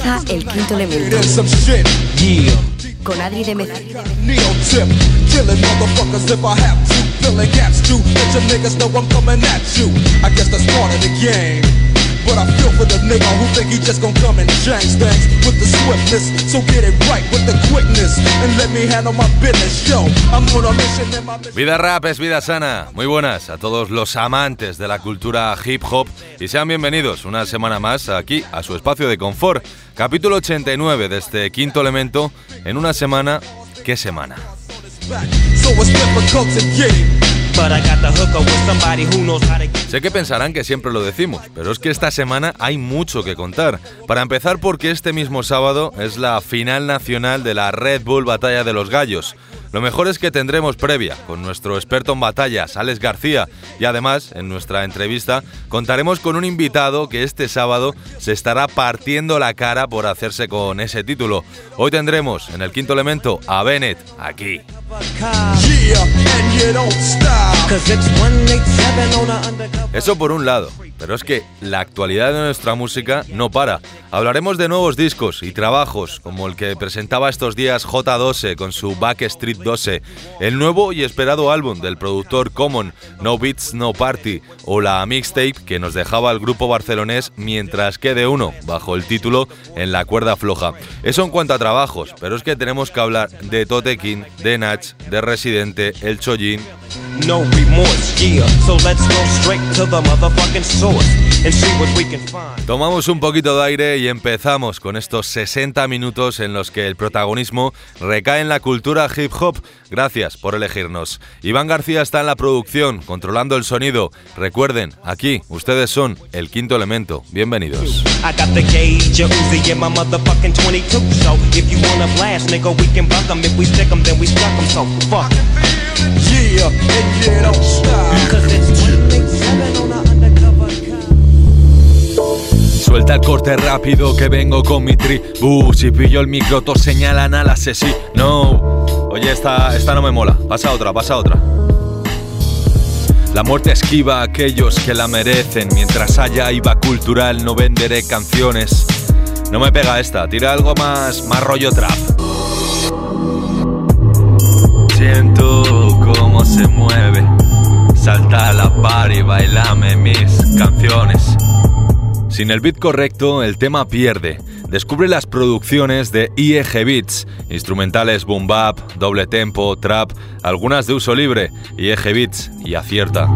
Comienza el quinto elemento. Con Adri de Meza. To. But I feel for the nigga who think he just gon' come and change things with the swiftness. So get it right with the quickness and let me handle my business. Yo, I'm on a mission in my mission. Vida rap es vida sana. Muy buenas a todos los amantes de la cultura hip hop y sean bienvenidos una semana más aquí a su espacio de confort. Capítulo 89 de este quinto elemento en una semana. ¿Qué semana? Sé que pensarán que siempre lo decimos, pero es que esta semana hay mucho que contar. Para empezar porque este mismo sábado es la final nacional de la Red Bull Batalla de los Gallos. Lo mejor es que tendremos previa con nuestro experto en batallas, Alex García, y además, en nuestra entrevista, contaremos con un invitado que este sábado se estará partiendo la cara por hacerse con ese título. Hoy tendremos en el quinto elemento a Bennett, aquí. Eso por un lado, pero es que la actualidad de nuestra música no para. Hablaremos de nuevos discos y trabajos, como el que presentaba estos días J12 con su Backstreet 12, el nuevo y esperado álbum del productor Common, No Beats No Party, o la mixtape que nos dejaba el grupo barcelonés mientras quede uno, bajo el título En la cuerda floja. Eso en cuanto a trabajos, pero es que tenemos que hablar de Totekin, de Nach, de Residente, El Chollín. No Tomamos un poquito de aire y empezamos con estos 60 minutos en los que el protagonismo recae en la cultura hip hop. Gracias por elegirnos. Iván García está en la producción, controlando el sonido. Recuerden, aquí ustedes son el quinto elemento. Bienvenidos. Suelta el corte rápido que vengo con mi tri. Uh, si pillo el micro, todos señalan al asesino. No. Oye, esta, esta no me mola. Pasa otra, pasa otra. La muerte esquiva a aquellos que la merecen. Mientras haya IVA cultural, no venderé canciones. No me pega esta, tira algo más, más rollo trap. Siento cómo se mueve. Salta a la par y bailame mis canciones. Sin el beat correcto, el tema pierde. Descubre las producciones de IEG Beats, instrumentales boom bap, doble tempo, trap, algunas de uso libre, IEG Beats y acierta.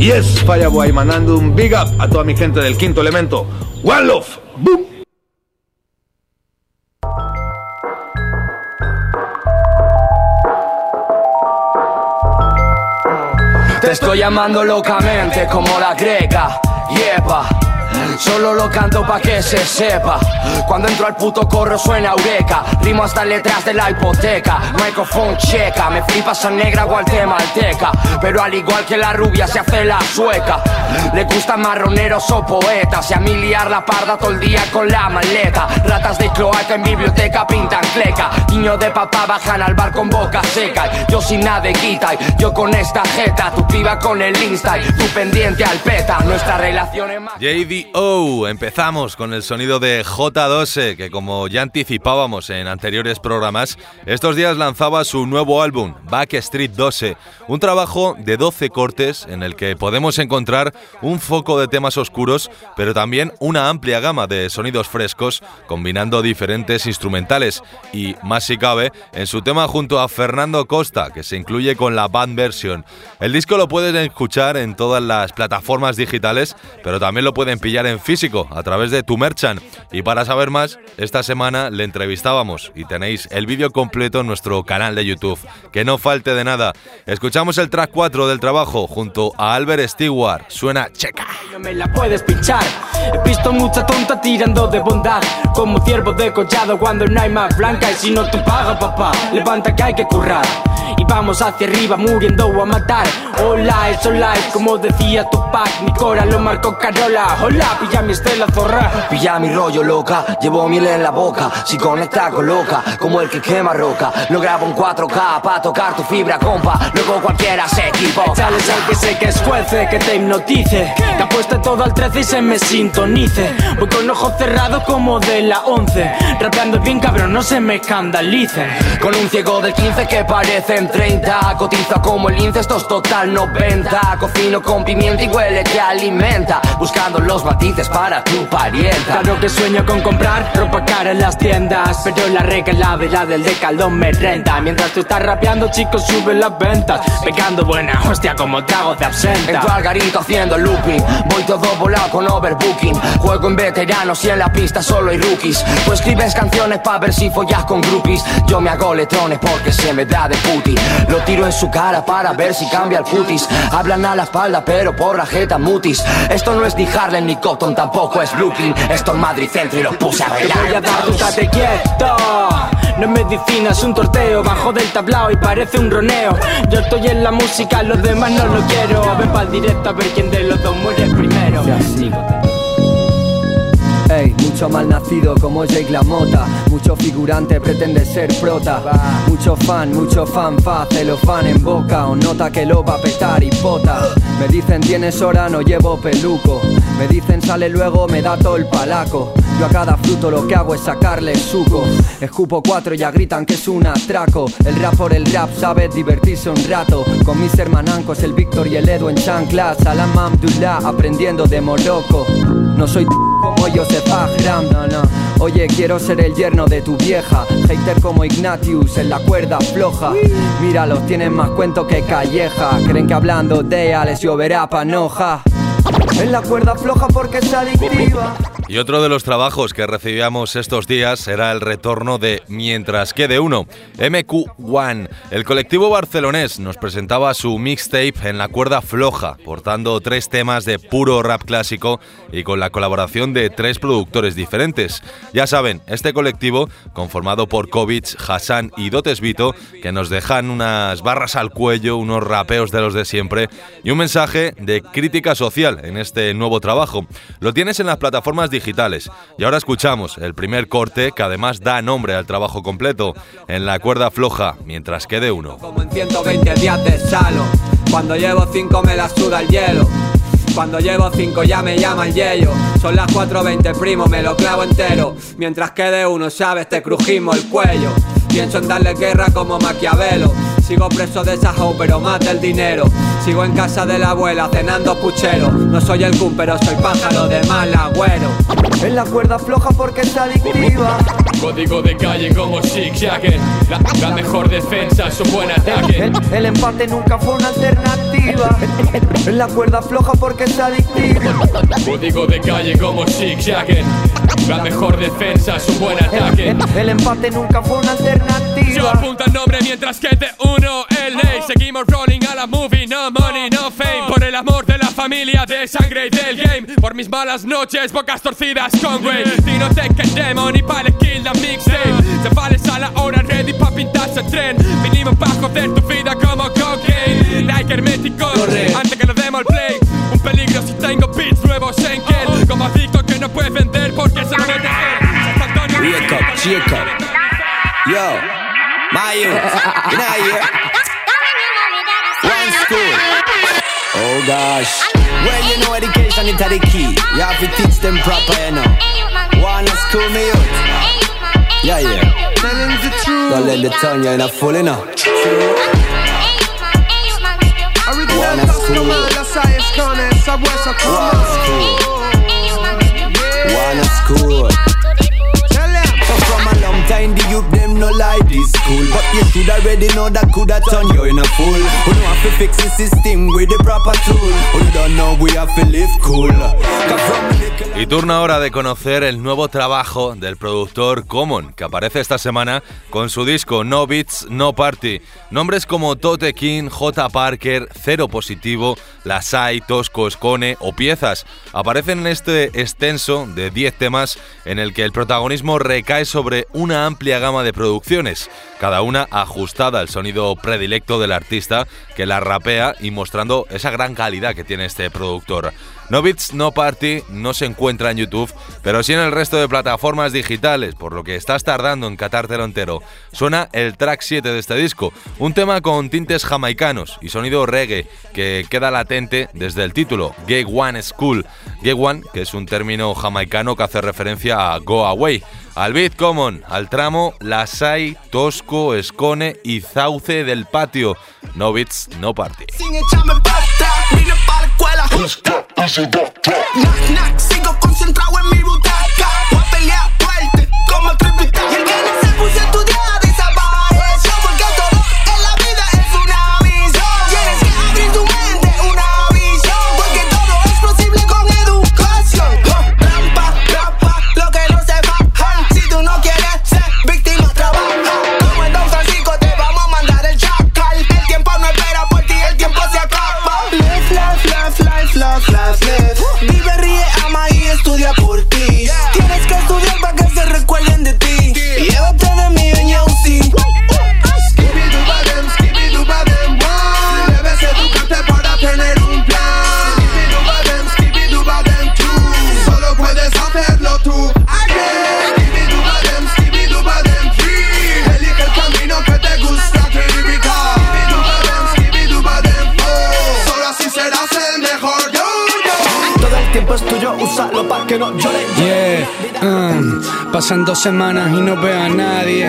Yes, Fireboy, mandando un big up a toda mi gente del quinto elemento. One love, boom. Estoy llamando locamente como la greca, yepa. Solo lo canto pa' que se sepa. Cuando entro al puto corro suena eureka. Rimo hasta letras de la hipoteca. Microphone checa. Me flipa esa negra guatemalteca. Pero al igual que la rubia se hace la sueca. Le gustan marroneros o poetas. Y a mí liar la parda todo el día con la maleta. Ratas de cloaca en biblioteca pintan cleca. Niño de papá bajan al bar con boca seca. Yo sin nada de quita. Yo con esta jeta. Tu piba con el insta. Tu pendiente al peta. Nuestra relación es más. JDO, empezamos con el sonido de J12, que como ya anticipábamos en anteriores programas, estos días lanzaba su nuevo álbum, Backstreet 12, un trabajo de 12 cortes en el que podemos encontrar un foco de temas oscuros, pero también una amplia gama de sonidos frescos, combinando diferentes instrumentales y, más si cabe, en su tema junto a Fernando Costa, que se incluye con la band version. El disco lo pueden escuchar en todas las plataformas digitales, pero también lo pueden pillar en físico a través de tu merchant. Y para saber más, esta semana le entrevistábamos y tenéis el vídeo completo en nuestro canal de YouTube. Que no falte de nada. Escuchamos el track 4 del trabajo junto a Albert Stewart. Suena checa. Me la puedes. He visto mucha tonta tirando de bondad. Como ciervo de collado cuando no hay más blanca. Y si no te paga, papá, levanta que hay que currar. Y vamos hacia arriba muriendo a matar. Hola, es life, como decía Tupac. Mi cora lo marcó Carola. Hola. La, pilla mi estela zorra. Pilla mi rollo loca, llevo miel en la boca. Si conecta con loca, como el que quema roca. Lo grabo en 4K pa' tocar tu fibra, compa. Luego cualquiera se equivoca. Échale al que sé que es juece, que te hipnotice. Que apueste todo al 13 y se me sintonice. Voy con ojos cerrados como de la 11. Rapeando bien cabrón, no se me escandalicen. Con un ciego del 15 que parecen 30. Cotiza como el lince, esto es total 90. Cocino con pimienta y huele que alimenta. Buscando los matices para tu parienta. Claro que sueño con comprar ropa cara en las tiendas. Pero la la del decaldón me renta. Mientras tú estás rapeando, chicos, suben las ventas. Pegando buena hostia como trago de absenta. Entro al garito haciendo looping. Voy todo volado con overbooking. Juego en veteranos y en la pista solo hay rookies. Tú escribes canciones pa' ver si follas con groupies. Yo me hago letrones porque se me da de puti. Lo tiro en su cara para ver si cambia el cutis. Hablan a la espalda, pero por la jeta mutis. Esto no es ni Harlem ni Cotton, tampoco es Brooklyn. Esto es Madrid Centro y lo puse a bailar. Te voy a dar tu tate quieto. No es medicina, es un torteo. Bajo del tablao y parece un roneo. Yo estoy en la música, los demás no lo quiero. Ven pa'l directo a ver quién de los dos muere primero. Mucho mal nacido como Jake LaMotta. Mucho figurante pretende ser prota. Mucho fan, mucho fan, lo fan en boca O nota que lo va a petar y pota. Me dicen tienes hora, no llevo peluco Me dicen sale luego, me da todo el palaco Yo a cada fruto lo que hago es sacarle suco. Escupo cuatro ya gritan que es un atraco. El rap por el rap sabe divertirse un rato. Con mis hermanancos, el Víctor y el Edu en chanclas. Salam Abdullah aprendiendo de Morocco No soy como Joseph Ahram, no, no. Oye, quiero ser el yerno de tu vieja. Hater como Ignatius en la cuerda floja. Míralos, tienen más cuento que calleja. Creen que hablando de ella les lloverá panoja. En la cuerda floja porque es adictiva. Y otro de los trabajos que recibíamos estos días era el retorno de Mientras quede uno, MQ1. El colectivo barcelonés nos presentaba su mixtape en la cuerda floja, portando tres temas de puro rap clásico y con la colaboración de tres productores diferentes. Ya saben, este colectivo, conformado por Kovic, Hassan y Dotes Vito, que nos dejan unas barras al cuello, unos rapeos de los de siempre y un mensaje de crítica social en este nuevo trabajo. Lo tienes en las plataformas digitales digitales. Y ahora escuchamos el primer corte que además da nombre al trabajo completo, en la cuerda floja, mientras quede uno. Como en 120 días de salo, cuando llevo 5 me la suda el hielo. Cuando llevo 5 ya me llama el yello. Son las 4.20, primo, me lo clavo entero. Mientras quede uno, sabes, te crujimos el cuello. Pienso en darle guerra como Maquiavelo. Sigo preso de esa pero más del dinero. Sigo en casa de la abuela cenando puchero. No soy el cum, pero soy pájaro de mal agüero. En la cuerda floja porque es adictiva. Código de calle como Chic Jagger. La, la mejor defensa es un buen ataque. El, el empate nunca fue una alternativa. En la cuerda floja porque es adictiva. Código de calle como Chic Jagger. La mejor defensa es un buen ataque. El, el empate nunca fue una Yo alternativa. apunto el nombre mientras que te uno el ley. Seguimos rolling a la movie, no money, no fame. Por el amor de la familia, de sangre y del game. Por mis malas noches, bocas torcidas con Way. Tino Tekken Demon y para kill la mixtape. Chavales a la hora, ready pa' pintarse el tren. Vinimos pa' joder tu vida como cocaine. Like hermético, antes que le demos el play. Un peligro si tengo beats nuevos en. Como adicto que no puedes vender porque se lo mete él. San Yo, my youth, you know here. One school. Oh gosh. Well, you know education is the key. You have to teach them proper, you know. One school me youth. Yeah, yeah. Tellin' the truth, Don't let the tongue you in a full, you know. One school. One school. Youth them know a to fix the system with proper tool. Don't know we have to live cool. Y turno ahora de conocer el nuevo trabajo del productor Common, que aparece esta semana con su disco No Beats, No Party. Nombres como Tote King, J. Parker, Cero Positivo, Lasai, Tosco, Scone o Piezas. Aparecen en este extenso de 10 temas en el que el protagonismo recae sobre una amplia gama de producciones, cada una ajustada al sonido predilecto del artista que la rapea y mostrando esa gran calidad que tiene este productor. No No Party no se encuentra en YouTube, pero sí en el resto de plataformas digitales, por lo que estás tardando en catártelo entero. Suena el track 7 de este disco, un tema con tintes jamaicanos y sonido reggae que queda latente desde el título, Gay One School. Gay One, que es un término jamaicano que hace referencia a Go Away al beat common, al tramo Lasai, Tosco, Escone y Zauce del patio. No no party. Sigo concentrado en mi butaca. Voy a pelear fuerte como el Y el que se puso a estudiar no. Pasan dos semanas y no veo a nadie.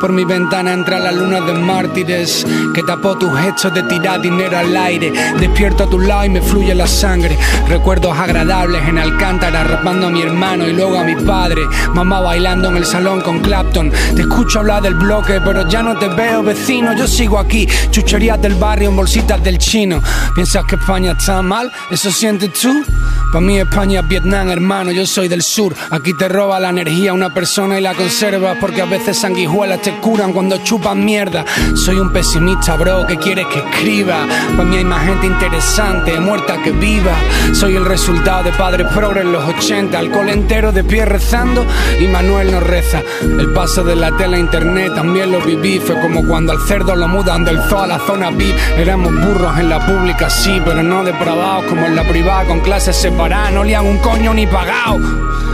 Por mi ventana entra la luna de mártires que tapó tus hechos de tirar dinero al aire. Despierto a tu lado y me fluye la sangre. Recuerdos agradables en Alcántara, rapando a mi hermano y luego a mi padre. Mamá bailando en el salón con Clapton. Te escucho hablar del bloque, pero ya no te veo, vecino. Yo sigo aquí, chucherías del barrio en bolsitas del chino. ¿Piensas que España está mal? ¿Eso sientes tú? Para mí España es Vietnam, hermano, yo soy del sur. Aquí te roba la energía una persona y la conservas porque a veces sanguijuelas te curan cuando chupan mierda. Soy un pesimista, bro, que quieres que escriba. Para mí hay más gente interesante, muerta que viva. Soy el resultado de padres progres en los 80, alcohol entero de pie rezando y Manuel nos reza. El paso de la tele a internet también lo viví. Fue como cuando al cerdo lo mudan del zoo a la zona VIP. Éramos burros en la pública, sí, pero no depravados como en la privada con clases separadas. No lian un coño ni pagado.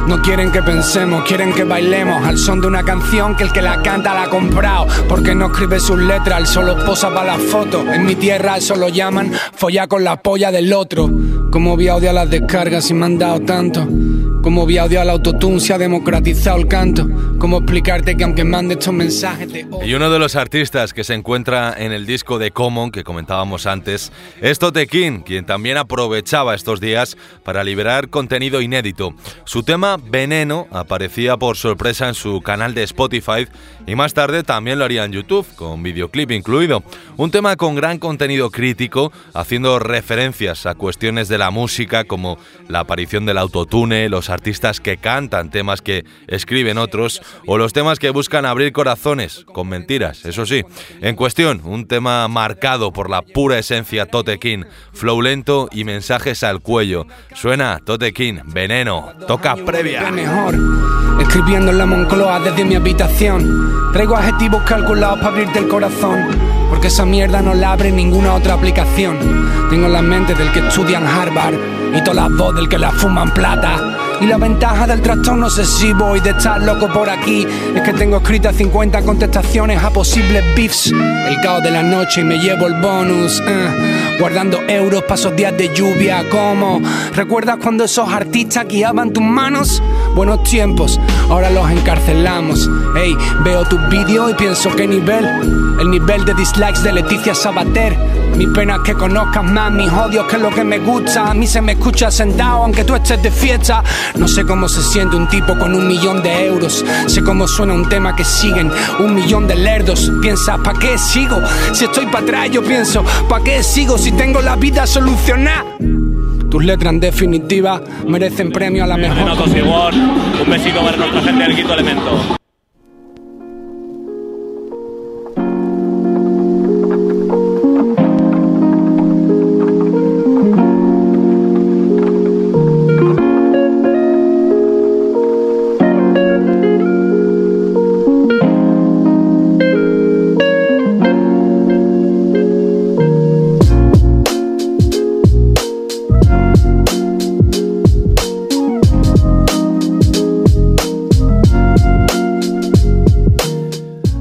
No quieren que pensemos, quieren que bailemos al son de una canción que el que la canta la ha comprado. Porque no escribe sus letras, él solo posa para las fotos. En mi tierra eso lo llaman follar con la polla del otro. Como voy a odiar las descargas y me han dado tanto. Como voy a odiar el autotune, se ha democratizado el canto. Cómo explicarte que aunque mande estos mensajes de Y uno de los artistas que se encuentra en el disco de Common que comentábamos antes es Tote King, quien también aprovechaba estos días para liberar contenido inédito. Su tema Veneno aparecía por sorpresa en su canal de Spotify y más tarde también lo haría en YouTube, con videoclip incluido. Un tema con gran contenido crítico, haciendo referencias a cuestiones de la música como la aparición del autotune, los artistas que cantan temas que escriben otros o los temas que buscan abrir corazones con mentiras, eso sí. En cuestión, un tema marcado por la pura esencia Tote King, flow lento y mensajes al cuello. Suena Tote King, veneno, toca previa. Escribiendo en la Moncloa desde mi habitación. Traigo adjetivos calculados para abrirte el corazón. Porque esa mierda no la abre ninguna otra aplicación. Tengo la mente del que estudia en Harvard y toda la voz del que la fuma en plata. Y la ventaja del trastorno obsesivo y de estar loco por aquí es que tengo escritas 50 contestaciones a posibles beefs. El caos de la noche y me llevo el bonus. eh. Guardando euros para esos días de lluvia. como ¿Recuerdas cuando esos artistas guiaban tus manos? Buenos tiempos, ahora los encarcelamos. Ey, veo tus vídeos y pienso qué nivel. El nivel de dislikes de Leticia Sabater. Mi pena es que conozcas más mis odios que lo que me gusta. A mí se me escucha sentado aunque tú estés de fiesta. No sé cómo se siente un tipo con un millón de euros. Sé cómo suena un tema que siguen un millón de lerdos. Piensa, ¿pa' qué sigo? Si estoy para atrás, yo pienso, ¿pa' qué sigo si tengo la vida solucionada? Tus letras en definitiva merecen premio a la mejor. Un besito para nuestra gente del quinto elemento.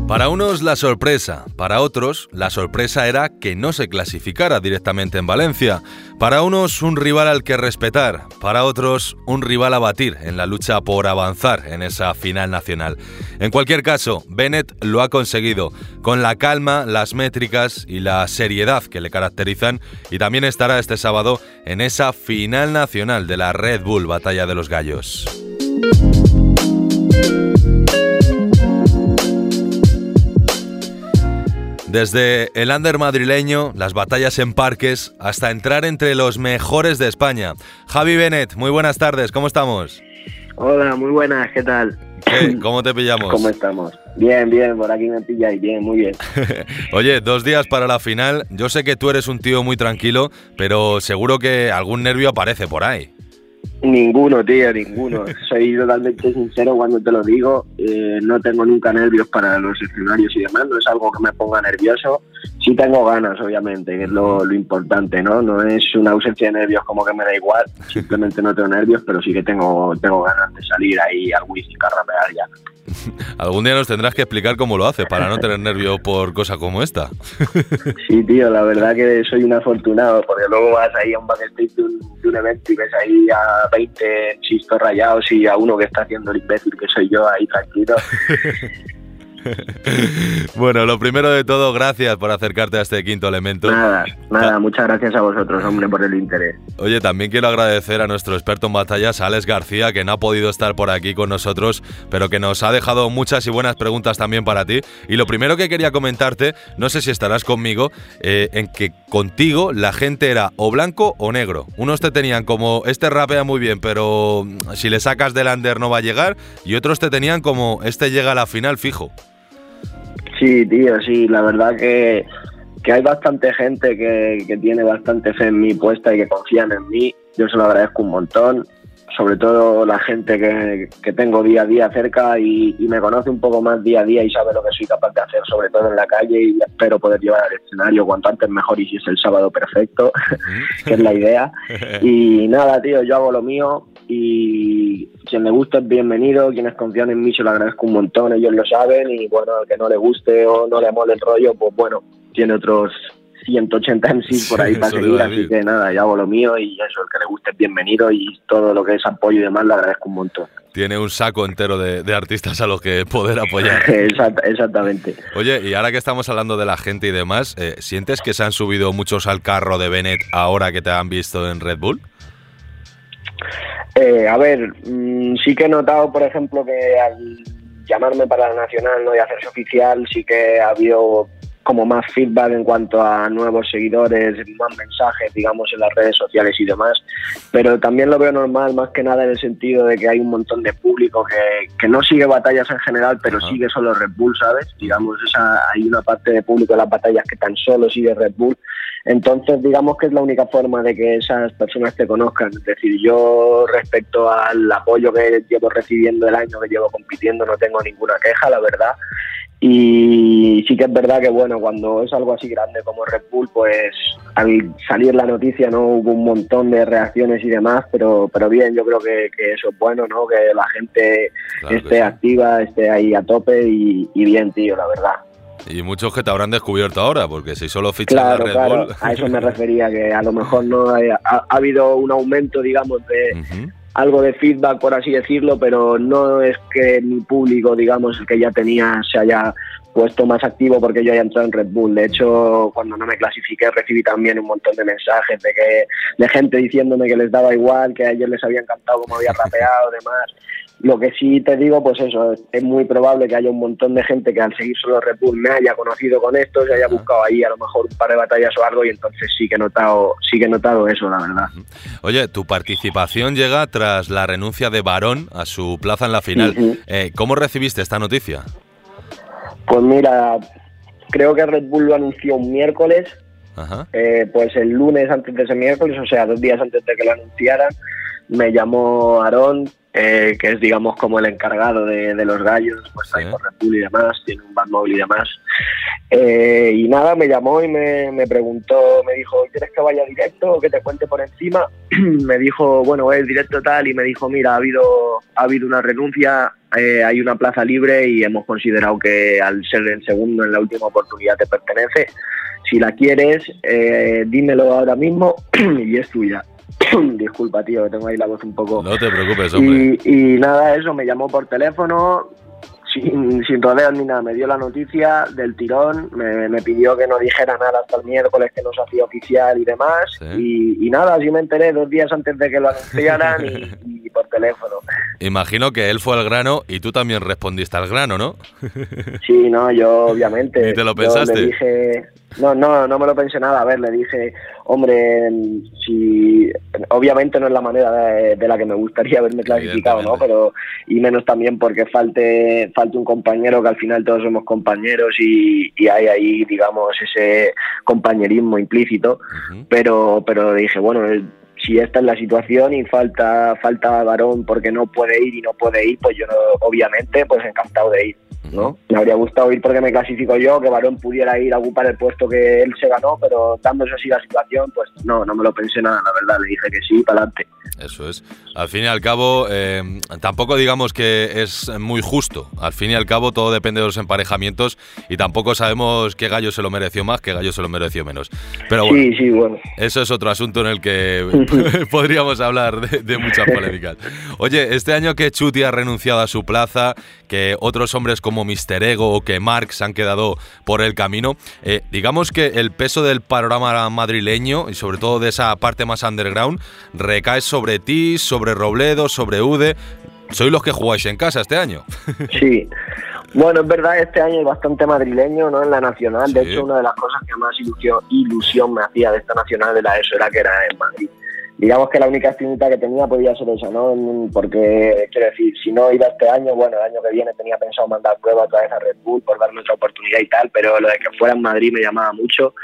Para unos la sorpresa, para otros la sorpresa era que no se clasificara directamente en Valencia. Para unos un rival al que respetar, para otros un rival a batir en la lucha por avanzar en esa final nacional. En cualquier caso, Bennett lo ha conseguido, con la calma, las métricas y la seriedad que le caracterizan, y también estará este sábado en esa final nacional de la Red Bull Batalla de los Gallos. Desde el under madrileño, las batallas en parques, hasta entrar entre los mejores de España. Javi Bennett, muy buenas tardes, ¿cómo estamos? Hola, muy buenas, ¿qué tal? ¿Qué? ¿Cómo te pillamos? ¿Cómo estamos? Bien, bien, por aquí me pilláis, bien, muy bien. Oye, dos días para la final. Yo sé que tú eres un tío muy tranquilo, pero seguro que algún nervio aparece por ahí. Ninguno, tío, ninguno. Soy totalmente sincero cuando te lo digo. Eh, no tengo nunca nervios para los escenarios y demás. No es algo que me ponga nervioso. Sí tengo ganas, obviamente, que es lo, lo importante, ¿no? No es una ausencia de nervios como que me da igual. Simplemente no tengo nervios, pero sí que tengo, tengo ganas de salir ahí al whisky carrapear ya. Algún día nos tendrás que explicar cómo lo haces para no tener nervios por cosas como esta. Sí, tío, la verdad que soy un afortunado, porque luego vas ahí a un backstage de un, de un evento y ves ahí a 20 chistos rayados y a uno que está haciendo el imbécil, que soy yo ahí tranquilo. bueno, lo primero de todo, gracias por acercarte a este quinto elemento. Nada, nada, muchas gracias a vosotros, hombre, por el interés. Oye, también quiero agradecer a nuestro experto en batallas, Alex García, que no ha podido estar por aquí con nosotros, pero que nos ha dejado muchas y buenas preguntas también para ti. Y lo primero que quería comentarte, no sé si estarás conmigo, eh, en que contigo la gente era o blanco o negro. Unos te tenían como, este rapea muy bien, pero mm, si le sacas del under no va a llegar, y otros te tenían como, este llega a la final fijo. Sí, tío, sí, la verdad que, que hay bastante gente que, que tiene bastante fe en mí puesta y que confían en mí. Yo se lo agradezco un montón, sobre todo la gente que, que tengo día a día cerca y, y me conoce un poco más día a día y sabe lo que soy capaz de hacer, sobre todo en la calle y espero poder llevar al escenario cuanto antes mejor y si es el sábado perfecto, que es la idea. Y nada, tío, yo hago lo mío y quien le guste es bienvenido, quienes confían en mí se lo agradezco un montón, ellos lo saben y bueno, al que no le guste o no le mole el rollo, pues bueno, tiene otros 180 MCs por ahí Sí, para seguir, así que nada, yo hago lo mío y eso, el que le guste es bienvenido y todo lo que es apoyo y demás le agradezco un montón. Tiene un saco entero de, de artistas a los que poder apoyar. Exact- exactamente. Oye, y ahora que estamos hablando de la gente y demás, eh, ¿sientes que se han subido muchos al carro de Bennett ahora que te han visto en Red Bull? Eh, a ver, mm, sí que he notado, por ejemplo, que al llamarme para la nacional ¿no? y hacerse oficial, sí que ha habido como más feedback en cuanto a nuevos seguidores, más mensajes, digamos, en las redes sociales y demás. Pero también lo veo normal, más que nada en el sentido de que hay un montón de público que, que no sigue batallas en general, pero sigue solo Red Bull, ¿sabes? Digamos, esa, hay una parte de público de las batallas que tan solo sigue Red Bull. Entonces, digamos que es la única forma de que esas personas te conozcan. Es decir, yo respecto al apoyo que llevo recibiendo el año que llevo compitiendo, no tengo ninguna queja, la verdad. Y sí que es verdad que, bueno, cuando es algo así grande como Red Bull, pues al salir la noticia no hubo un montón de reacciones y demás, pero, pero bien, yo creo que, que eso es bueno, ¿no? Que la gente Claro que esté sí. activa, esté ahí a tope y, y bien, tío, la verdad. Y muchos que te habrán descubierto ahora, porque si solo fichas Claro, la Red claro, Bull... a eso me refería, que a lo mejor no ha, ha habido un aumento, digamos, de algo de feedback, por así decirlo, pero no es que mi público, digamos, el que ya tenía, se haya puesto más activo porque yo haya entrado en Red Bull. De hecho, cuando no me clasifiqué recibí también un montón de mensajes de que de gente diciéndome que les daba igual, que a ellos les había encantado cómo había rapeado, demás. Lo que sí te digo, pues eso, es, muy probable que haya un montón de gente que al seguir solo Red Bull me haya conocido con esto, se haya buscado ahí a lo mejor un par de batallas o algo y entonces sí que he notado, sí que he notado eso, la verdad. Oye, tu participación llega tras la renuncia de Barón a su plaza en la final. Eh, ¿Cómo recibiste esta noticia? Pues mira, creo que Red Bull lo anunció un miércoles, Ajá. eh, pues el lunes antes de ese miércoles, o sea, dos días antes de que lo anunciaran, me llamó Aarón, eh, que es digamos como el encargado de, de los gallos, pues ahí por Red Bull y demás, tiene un móvil y demás. Eh, y nada, me llamó y me, me preguntó, me dijo, ¿quieres que vaya directo o que te cuente por encima? me dijo, bueno, es directo tal, y me dijo, mira, ha habido, ha habido una renuncia, eh, hay una plaza libre y hemos considerado que al ser el segundo en la última oportunidad te pertenece. Si la quieres, eh, dímelo ahora mismo y es tuya. Disculpa, tío, que tengo ahí la voz un poco... No te preocupes, hombre. Y, y nada, eso, me llamó por teléfono, sin, sin rodeos ni nada, me dio la noticia del tirón, me, me pidió que no dijera nada hasta el miércoles que no se hacía oficial y demás, y, y nada, así me enteré dos días antes de que lo anunciaran y, y por teléfono. Imagino que él fue al grano y tú también respondiste al grano, ¿no? Sí, no, yo obviamente. Ni te lo yo pensaste. le dije, no, no, no me lo pensé nada. A ver, le dije, hombre, si obviamente no es la manera de, de la que me gustaría haberme clasificado, ¿no? Pero y menos también porque falte falte un compañero que al final todos somos compañeros y, y hay ahí, digamos, ese compañerismo implícito. Pero pero dije, bueno. si esta es la situación y falta falta varón porque no puede ir y no puede ir, pues yo no- obviamente pues encantado de ir, ¿no? Me habría gustado ir porque me clasifico yo, que varón pudiera ir a ocupar el puesto que él se ganó, pero dándose así la situación, pues no, no me lo pensé nada, la verdad, le dije que sí, para adelante. Eso es. Al fin y al cabo, eh, tampoco digamos que es muy justo. Al fin y al cabo, todo depende de los emparejamientos y tampoco sabemos qué gallo se lo mereció más, qué gallo se lo mereció menos. Pero bueno, Sí, sí, bueno. eso es otro asunto en el que podríamos hablar de, de muchas polémicas. Oye, este año que Chuti ha renunciado a su plaza, que otros hombres como Mister Ego o que Marx han quedado por el camino, eh, digamos que el peso del panorama madrileño y sobre todo de esa parte más underground recae sobre ti, sobre Robledo, sobre Ude. Sois los que jugáis en casa este año. Sí. Bueno, es verdad, este año es bastante madrileño, ¿no? En la nacional. De hecho, una de las cosas que más ilusión, ilusión me hacía de esta nacional de la ESO era que era en Madrid. Digamos que la única espinita que tenía podía ser esa, ¿no? Porque, quiero decir, si no iba este año, bueno, el año que viene tenía pensado mandar prueba otra vez a Red Bull por darme otra oportunidad y tal, pero lo de que fuera en Madrid me llamaba mucho.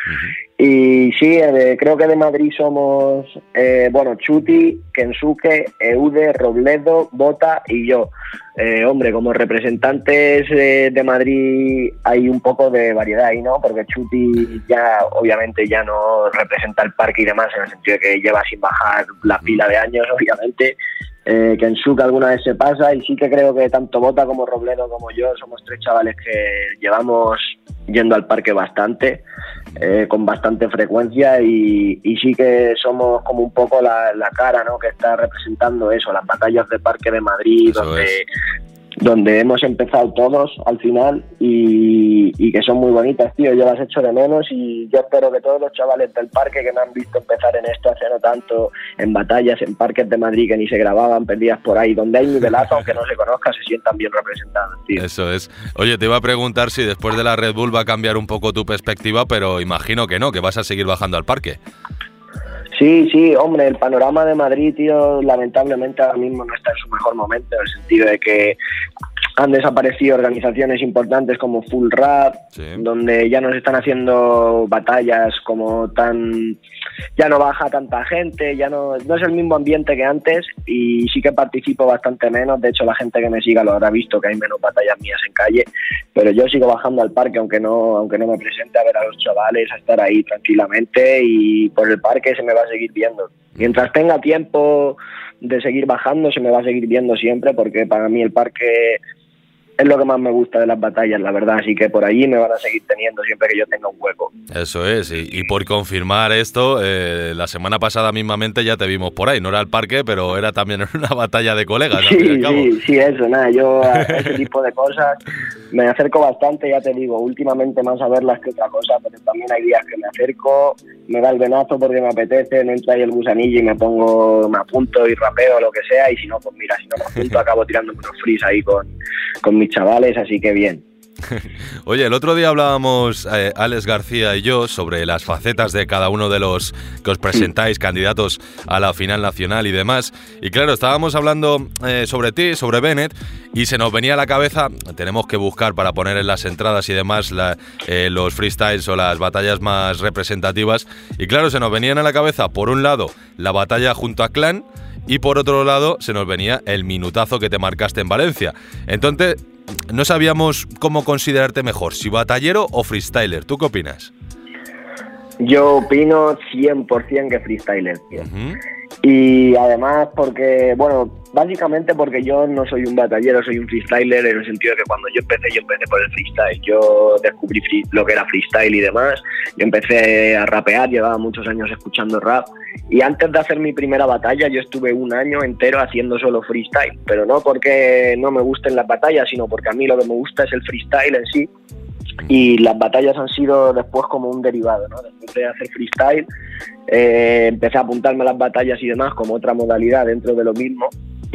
Y sí, eh, creo que de Madrid somos, eh, bueno, Chuti, Kensuke, Eude, Robledo, Bota y yo. Eh, hombre, como representantes eh, de Madrid hay un poco de variedad ahí, ¿no? Porque Chuti ya, obviamente, ya no representa el parque y demás, en el sentido de que lleva sin bajar la pila de años, obviamente. Eh, Kensuke alguna vez se pasa y sí que creo que tanto Bota como Robledo como yo somos tres chavales que llevamos yendo al parque bastante, eh, con bastante frecuencia y, y sí que somos como un poco la, la cara ¿no? que está representando eso, las batallas de Parque de Madrid, donde, donde hemos empezado todos al final y, que son muy bonitas, tío, yo las echo de menos y yo espero que todos los chavales del parque que me han visto empezar en esto hace no tanto, en batallas, en parques de Madrid que ni se grababan, perdidas por ahí, donde hay nivelazo, aunque no se conozca, se sientan bien representados, tío. Eso es. Oye, te iba a preguntar si después de la Red Bull va a cambiar un poco tu perspectiva, pero imagino que no, que vas a seguir bajando al parque. Sí, sí, hombre, el panorama de Madrid, tío, lamentablemente ahora mismo no está en su mejor momento, en el sentido de que han desaparecido organizaciones importantes como Full Rap, donde ya no se están haciendo batallas como tan... ya no baja tanta gente, ya no, no es el mismo ambiente que antes y sí que participo bastante menos, de hecho la gente que me siga lo habrá visto que hay menos batallas mías en calle, pero yo sigo bajando al parque aunque no, aunque no me presente a ver a los chavales, a estar ahí tranquilamente y por el parque se me va a seguir viendo. Mientras tenga tiempo de seguir bajando, se me va a seguir viendo siempre porque para mí el parque es lo que más me gusta de las batallas, la verdad. Así que por allí me van a seguir teniendo siempre que yo tenga un hueco. Eso es, y, y por confirmar esto, eh, la semana pasada mismamente ya te vimos por ahí, no era el parque, pero era también una batalla de colegas, al fin y Sí, al cabo. sí, sí, eso, nada. Yo a ese tipo de cosas me acerco bastante, ya te digo, últimamente más a verlas que otra cosa, pero también hay días que me acerco, me da el venazo porque me apetece, me entra ahí el gusanillo y me pongo, me apunto y rapeo lo que sea, y si no, pues mira, si no me apunto acabo tirándome unos frees ahí con, con mis chavales, así que bien. Oye, el otro día hablábamos, eh, Alex García y yo, sobre las facetas de cada uno de los que os presentáis, candidatos a la final nacional y demás. Y claro, estábamos hablando eh, sobre ti, sobre Bennett, y se nos venía a la cabeza, tenemos que buscar para poner en las entradas y demás la- eh, los freestyles o las batallas más representativas. Y claro, se nos venían a la cabeza, por un lado, la batalla junto a Clan, y por otro lado se nos venía el minutazo que te marcaste en Valencia. Entonces, no sabíamos cómo considerarte mejor, si batallero o freestyler. ¿Tú qué opinas? Yo opino 100% que freestyler, tío. Y además porque, bueno, básicamente porque yo no soy un batallero, soy un freestyler en el sentido de que cuando yo empecé, yo empecé por el freestyle. Yo descubrí lo que era freestyle y demás. Yo empecé a rapear, llevaba muchos años escuchando rap. Y antes de hacer mi primera batalla, yo estuve un año entero haciendo solo freestyle. Pero no porque no me gusten las batallas, sino porque a mí lo que me gusta es el freestyle en sí y las batallas han sido después como un derivado, ¿no? Después de hacer freestyle, eh, empecé a apuntarme a las batallas y demás como otra modalidad dentro de lo mismo.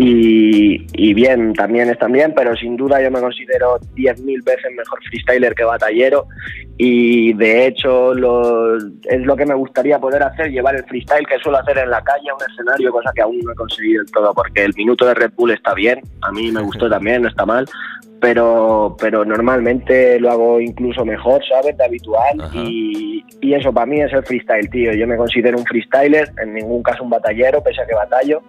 Y, y bien, también están bien, pero sin duda yo me considero 10.000 veces mejor freestyler que batallero. Y de hecho lo- es lo que me gustaría poder hacer, llevar el freestyle que suelo hacer en la calle a un escenario, cosa que aún no he conseguido del todo, porque el minuto de Red Bull está bien, a mí me gustó también, no está mal, pero, pero normalmente lo hago incluso mejor, ¿sabes? De habitual. Y, y eso para mí es el freestyle, tío. Yo me considero un freestyler, en ningún caso un batallero, pese a que batallo.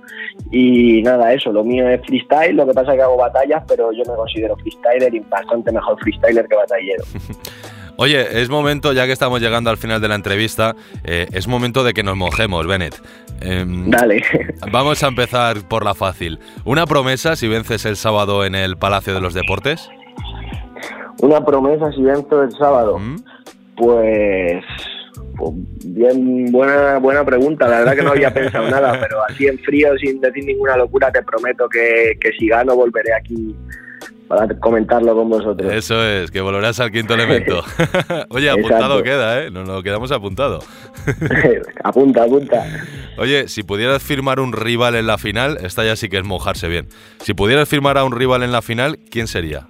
Y nada, eso, lo mío es freestyle, lo que pasa es que hago batallas, pero yo me considero freestyler y bastante mejor freestyler que batallero. Oye, es momento, ya que estamos llegando al final de la entrevista, eh, es momento de que nos mojemos, Bennett. Em, Dale. Vamos a empezar por la fácil. ¿Una promesa si vences el sábado en el Palacio de los Deportes? Una promesa si venzo el sábado. Pues, pues bien, buena, buena pregunta. La verdad que no había pensado nada, pero así en frío, sin decir ninguna locura, te prometo que, que si gano volveré aquí para comentarlo con vosotros. Eso es, que volverás al quinto elemento. Oye, apuntado Exacto. queda, ¿eh? Nos lo quedamos apuntado. apunta, apunta. Oye, si pudieras firmar un rival en la final, esta ya sí que es mojarse bien. Si pudieras firmar a un rival en la final, ¿quién sería?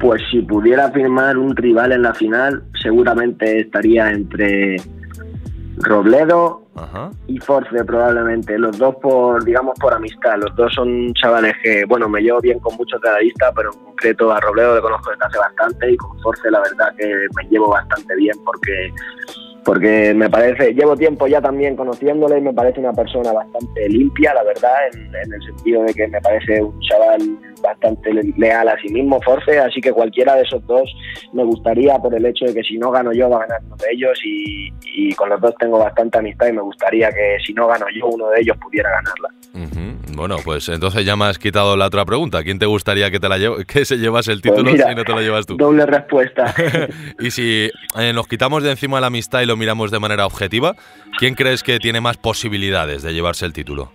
Pues si pudiera firmar un rival en la final, seguramente estaría entre Robledo y Force probablemente. Los dos por, digamos, por amistad. Los dos son chavales que, bueno, me llevo bien con muchos de la lista, pero en concreto a Robledo le conozco desde hace bastante y con Force la verdad que me llevo bastante bien porque porque me parece, llevo tiempo ya también conociéndole y me parece una persona bastante limpia, la verdad, en, en el sentido de que me parece un chaval bastante le- leal a sí mismo, Force, así que cualquiera de esos dos me gustaría por el hecho de que si no gano yo va a ganar uno de ellos y, y con los dos tengo bastante amistad y me gustaría que si no gano yo uno de ellos pudiera ganarla. Bueno, pues entonces ya me has quitado la otra pregunta. ¿Quién te gustaría que te la lleve, que se llevase el título Pues mira, si no te lo llevas tú? Doble respuesta. y si eh, nos quitamos de encima la amistad y lo miramos de manera objetiva, ¿quién crees que tiene más posibilidades de llevarse el título?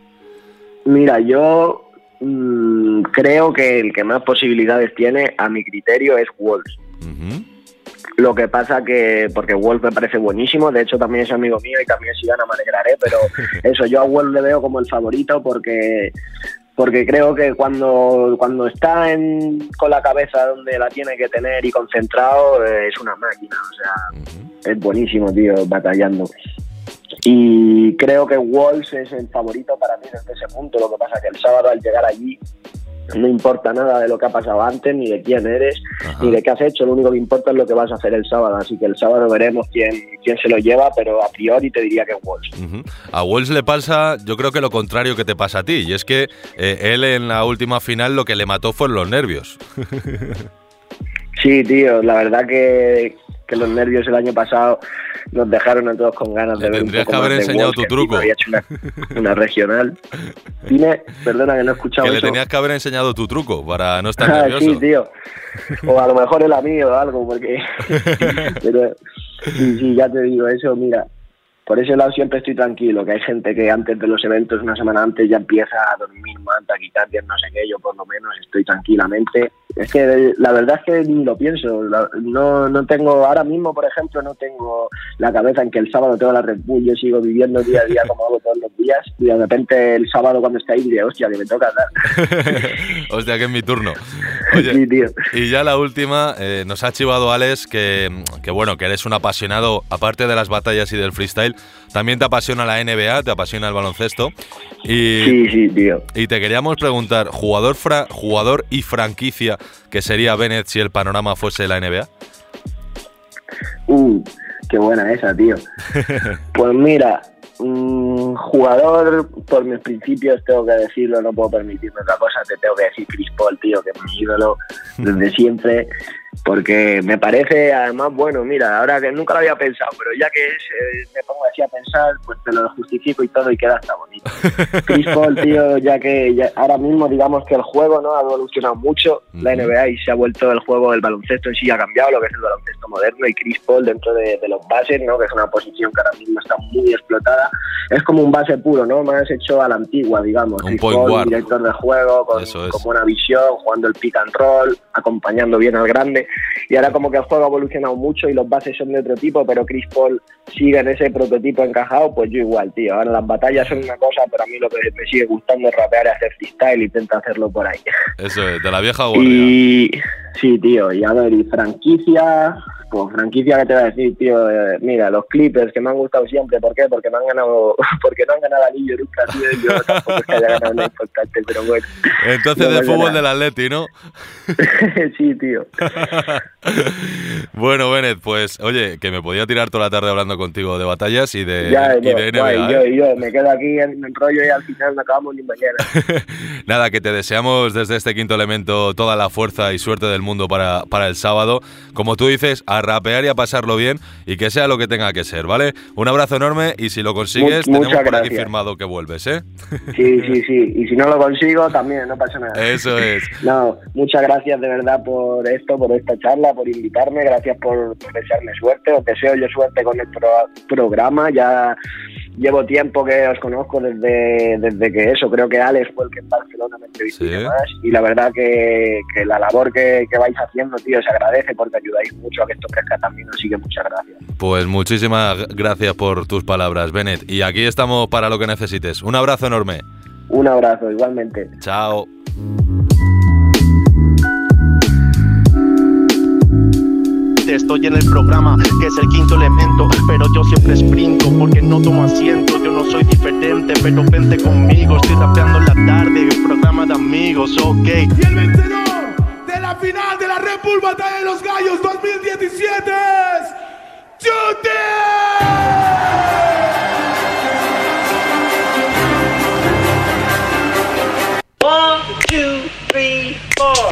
Mira, yo mm, creo que el que más posibilidades tiene, a mi criterio, es Wolves. Lo que pasa que, porque Wolf me parece buenísimo, de hecho también es amigo mío y también si gana me alegraré, pero eso, yo a Wolf le veo como el favorito porque porque creo que cuando, cuando está en, con la cabeza donde la tiene que tener y concentrado, eh, es una máquina, o sea, es buenísimo, tío, batallando. Y creo que Wolves es el favorito para mí desde ese punto, lo que pasa que el sábado al llegar allí no importa nada de lo que ha pasado antes, ni de quién eres, ni de qué has hecho, lo único que importa es lo que vas a hacer el sábado, así que el sábado veremos quién, quién se lo lleva, pero a priori te diría que Wolves. Ujú. A Wells le pasa, yo creo que lo contrario que te pasa a ti, y es que eh, él en la última final lo que le mató fueron los nervios. Sí, tío, la verdad que, que los nervios el año pasado nos dejaron a todos con ganas Le de ver un tendrías poco que haber más enseñado tu truco. Había hecho una, una regional. Dime, perdona que no he escuchado que le eso. tenías que haber enseñado tu truco para no estar Ah, nervioso. sí, tío. O a lo mejor el amigo o algo, porque. Pero sí, sí, ya te digo eso, mira. Por ese lado siempre estoy tranquilo, que hay gente que antes de los eventos, una semana antes, ya empieza a dormir quitar bien no sé qué, yo por lo menos estoy tranquilamente. Es que la verdad es que ni lo pienso, no, no tengo, ahora mismo por ejemplo, no tengo la cabeza en que el sábado tengo la Red Bull, yo sigo viviendo día a día como hago todos los días, y de repente el sábado cuando esté ahí diré, hostia, que me toca dar. Hostia, que es mi turno. Oye, Sí, tío. y ya la última, eh, nos ha chivado Alex que, que bueno, que eres un apasionado, aparte de las batallas y del freestyle, también te apasiona la NBA, te apasiona el baloncesto. Y, Sí, sí, tío. Y te queríamos preguntar, ¿jugador, fra- jugador y franquicia que sería Bennett si el panorama fuese la NBA? Uh, qué buena esa, tío. Pues mira, jugador, por mis principios tengo que decirlo, no puedo permitirme otra cosa, te tengo que decir Chris Paul, tío, que es mi ídolo desde siempre, porque me parece además, bueno, mira, ahora que nunca lo había pensado, pero ya que es, eh, me pongo así a pensar, pues te lo justifico y todo y queda hasta bonito. Chris Paul, tío, ya que ya- ahora mismo digamos que el juego no ha evolucionado mucho, la NBA y se ha vuelto el juego, el baloncesto en sí ha cambiado, lo que es el baloncesto moderno y Chris Paul dentro de, de los bases, ¿no? que es una posición que ahora mismo está muy explotada, es como un base puro, ¿no? Más hecho a la antigua, digamos. Un Chris Paul, director de juego, con, es. con buena visión, jugando el pick and roll, acompañando bien al grande. Y ahora como que el juego ha evolucionado mucho y los bases son de otro tipo, pero Chris Paul sigue en ese prototipo encajado, pues yo igual, tío. Ahora las batallas son una cosa, pero a mí lo que me sigue gustando es rapear y hacer freestyle, intento hacerlo por ahí. Eso es, de la vieja guardia. Y sí, tío, y a ver, y franquicia, pues franquicia que te voy a decir, tío, eh, mira, los Clippers que me han gustado siempre, ¿por qué? Porque me han ganado, porque no han ganado anillo nunca, tío, yo tampoco es que haya ganado nada importante, pero bueno. Entonces No de fútbol del Atleti, ¿no? sí, tío. bueno, Bennett, pues oye, que me podía tirar toda la tarde hablando contigo de batallas y de, ya, y yo, de NBA. yo, ¿eh? yo me quedo aquí en me enrollo y al final no acabamos ni mañana. Nada, que te deseamos desde este quinto elemento toda la fuerza y suerte del mundo para, para el sábado. Como tú dices, a rapear y a pasarlo bien y que sea lo que tenga que ser, ¿vale? Un abrazo enorme y si lo consigues, Mu- tenemos muchas por aquí gracias. firmado que vuelves, ¿eh? Sí, sí, sí, y si no lo consigo también, no pasa nada. Eso es. No, muchas gracias de verdad por esto, por esta charla, por invitarme, gracias por desearme suerte, os deseo yo suerte con el pro- programa, ya llevo tiempo que os conozco desde, desde que eso, creo que Alex fue el que en Barcelona me entrevistó y Sí. demás, y la verdad que, que la labor que, que vais haciendo, tío, se agradece porque ayudáis mucho a que esto crezca también, así que muchas gracias. Pues muchísimas gracias por tus palabras, Bennett. Y aquí estamos para lo que necesites. Un abrazo enorme. Un abrazo, igualmente. Chao. Estoy en el programa que es el quinto elemento, pero yo siempre sprinto porque no tomo asiento. Yo no soy diferente, pero vente conmigo. Estoy rapeando en la tarde, el programa de amigos, ok. Y el vencedor de la final de la Red Bull Batalla de los Gallos 2017 es One, two, three, four.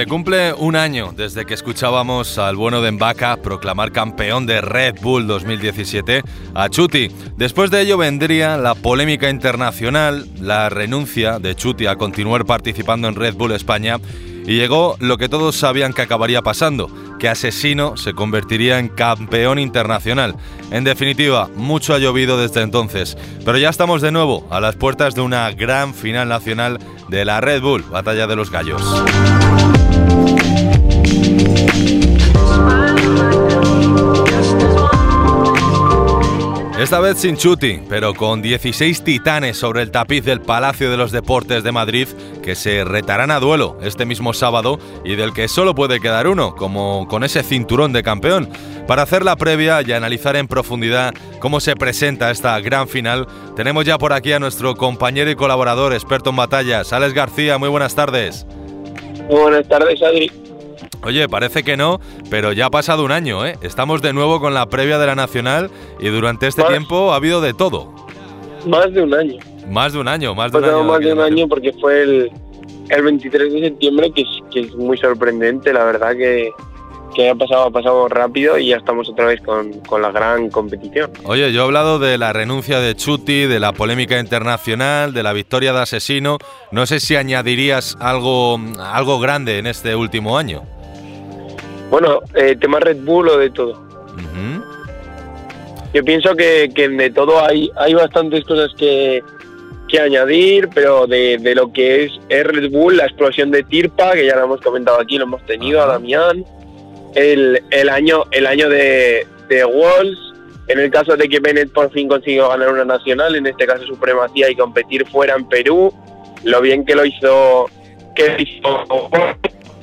Se cumple un año desde que escuchábamos al bueno de Mbaka proclamar campeón de Red Bull 2017 a Chuti. Después de ello vendría la polémica internacional, la renuncia de Chuti a continuar participando en Red Bull España y llegó lo que todos sabían que acabaría pasando, que Asesino se convertiría en campeón internacional. En definitiva, mucho ha llovido desde entonces, pero ya estamos de nuevo a las puertas de una gran final nacional de la Red Bull, Batalla de los Gallos. Esta vez sin Chuti, pero con 16 titanes sobre el tapiz del Palacio de los Deportes de Madrid que se retarán a duelo este mismo sábado y del que solo puede quedar uno, como con ese cinturón de campeón. Para hacer la previa y analizar en profundidad cómo se presenta esta gran final, tenemos ya por aquí a nuestro compañero y colaborador experto en batallas, Alex García. Muy buenas tardes. Buenas tardes, Adri. Oye, parece que no, pero ya ha pasado un año, ¿eh? Estamos de nuevo con la previa de la Nacional y durante este Más. tiempo ha habido de todo. Más de un año. Más de un año, más de un año. más de un año porque fue el, el 23 de septiembre, que es, que es muy sorprendente, la verdad que, que ha pasado, ha pasado rápido y ya estamos otra vez con, con la gran competición. Oye, yo he hablado de la renuncia de Chuti, de la polémica internacional, de la victoria de Asesino. No sé si añadirías algo, algo grande en este último año. Bueno, eh, tema Red Bull o de todo. Yo pienso que, que de todo hay, hay bastantes cosas que, que añadir, pero de, de lo que es, es Red Bull, la explosión de Tirpa, que ya lo hemos comentado aquí, lo hemos tenido, a Damián, el, el año, el año de, de Wolves, en el caso de que Bennett por fin consiguió ganar una nacional, en este caso supremacía y competir fuera en Perú, lo bien que lo hizo, que hizo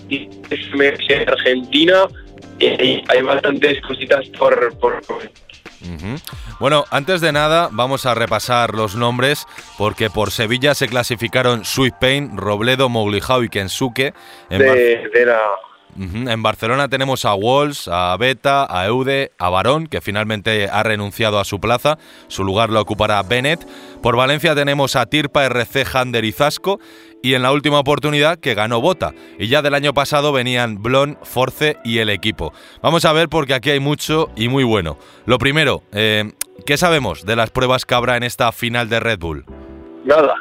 en Argentina, y hay, bastantes cositas por, por. Bueno, antes de nada, vamos a repasar los nombres, porque por Sevilla se clasificaron Sweet Pain, Robledo, Moglihao y Kensuke. En, Bar- de, de la... En Barcelona tenemos a Walls, a Beta, a Eude, a Barón, que finalmente ha renunciado a su plaza. Su lugar lo ocupará Bennett. Por Valencia tenemos a Tirpa, RC, Hander y Zasco. Y en la última oportunidad que ganó Bota. Y ya del año pasado venían Blon, Force y el equipo. Vamos a ver porque aquí hay mucho y muy bueno. Lo primero, eh, ¿qué sabemos de las pruebas que habrá en esta final de Red Bull? Nada.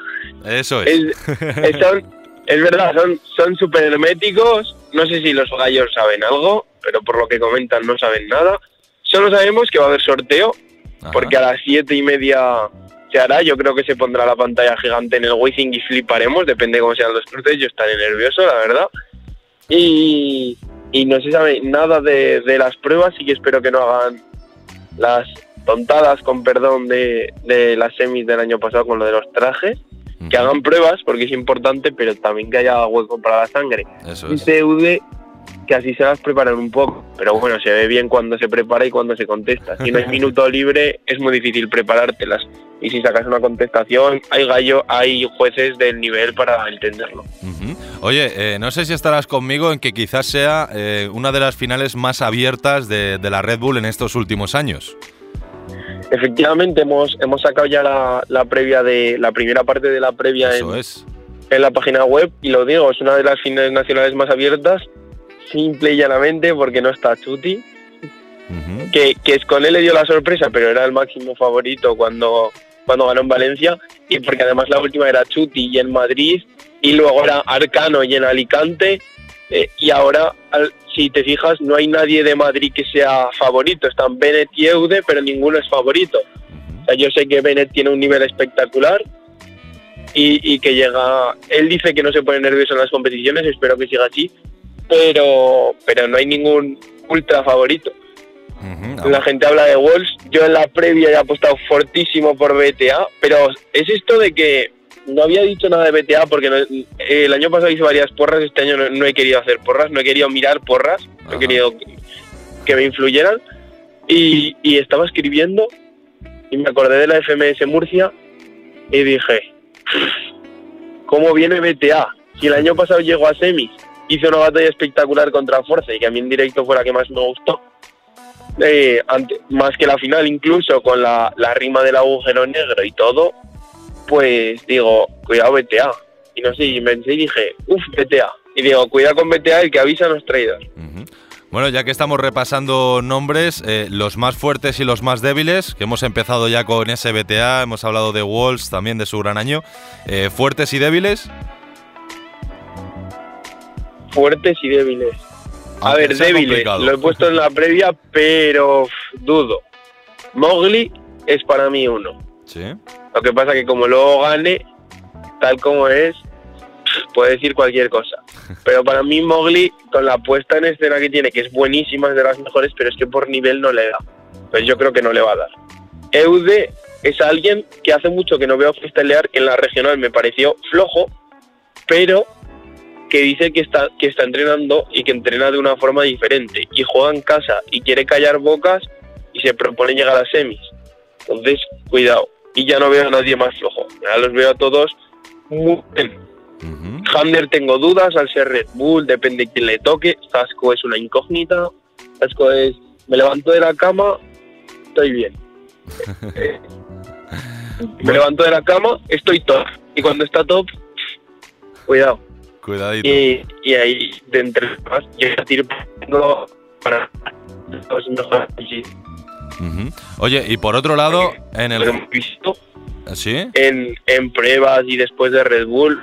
Eso es. Es, es- son- es verdad, son son súper herméticos. No sé si los gallos saben algo, pero por lo que comentan no saben nada. Solo sabemos que va a haber sorteo, porque a las siete y media se hará. Yo creo que se pondrá la pantalla gigante en el Wizzing y fliparemos, depende de cómo sean los cruces. Yo estaré nervioso, la verdad. Y, y no se sabe nada de, de las pruebas, y que espero que no hagan las tontadas, con perdón, de, de las semis del año pasado con lo de los trajes. Que hagan pruebas, porque es importante, pero también que haya hueco para la sangre. Eso Dice Ude que así se las preparan un poco, pero bueno, se ve bien cuando se prepara y cuando se contesta. Si no hay minuto libre, es muy difícil preparártelas. Y si sacas una contestación, hay gallo, hay jueces del nivel para entenderlo. Oye, eh, no sé si estarás conmigo en que quizás sea eh, una de las finales más abiertas de, de la Red Bull en estos últimos años. Efectivamente, hemos, hemos sacado ya la, la previa de la primera parte de la previa Eso en, es. en la página web y lo digo, es una de las finales nacionales más abiertas, simple y llanamente porque no está Chuti, que, que es con él le dio la sorpresa, pero era el máximo favorito cuando, cuando ganó en Valencia y porque además la última era Chuti y en Madrid y luego era Arcano y en Alicante eh, y ahora al- si te fijas no hay nadie de Madrid que sea favorito, están Bennett y Eude pero ninguno es favorito. O sea, yo sé que Bennett tiene un nivel espectacular y, y que llega. Él dice que no se pone nervioso en las competiciones, espero que siga así, pero, pero no hay ningún ultra favorito. La gente habla de Wolves, yo en la previa he apostado fortísimo por BTA, pero es esto de que no había dicho nada de BTA porque no- el año pasado hice varias porras, este año no, no he querido hacer porras, no he querido mirar porras, no he querido que, que me influyeran y, y estaba escribiendo y me acordé de la FMS Murcia y dije, ¿cómo viene BTA? Si el año pasado llegó a semis, hice una batalla espectacular contra Forza y que a mí en directo fue la que más me gustó, eh, más que la final incluso con la, la rima del agujero negro y todo, pues digo, cuidado BTA. Y no sé, y pensé y dije, uff, BTA. Y digo, cuidado con BTA, el que avisa no es traidor. Bueno, ya que estamos repasando nombres, eh, los más fuertes y los más débiles, que hemos empezado ya con SBTA, hemos hablado de Walls, también de su gran año. eh, fuertes y débiles. Fuertes y débiles. A Aunque ver, débiles, complicado. lo he puesto en la previa, pero dudo. Mowgli es para mí uno. Sí. Lo que pasa que como luego gane, tal como es, puede decir cualquier cosa. Pero para mí Mowgli, con la puesta en escena que tiene, que es buenísima, es de las mejores, pero es que por nivel no le da. Pues yo creo que no le va a dar. Eude es alguien que hace mucho que no veo freestylear, que en la regional me pareció flojo, pero que dice que está, que está entrenando y que entrena de una forma diferente. Y juega en casa y quiere callar bocas y se propone llegar a semis. Entonces, cuidado. Y ya no veo a nadie más flojo. Ya los veo a todos muy bien. Hander tengo dudas al ser Red Bull, depende quién le toque. Zasco es una incógnita. Zasco es, me levanto de la cama, estoy bien. Me levanto de la cama, estoy top. Y cuando está top, cuidado. Cuidadito. Y, y ahí, de entre más, yo tiro para los mejores. Oye, y por otro lado, en Lo el... hemos visto ¿Sí? en, en pruebas y después de Red Bull.